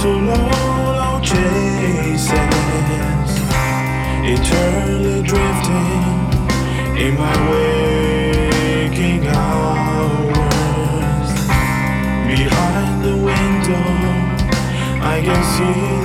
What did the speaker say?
tomorrow chases, eternally drifting in my waking hours. Behind the window, I can see.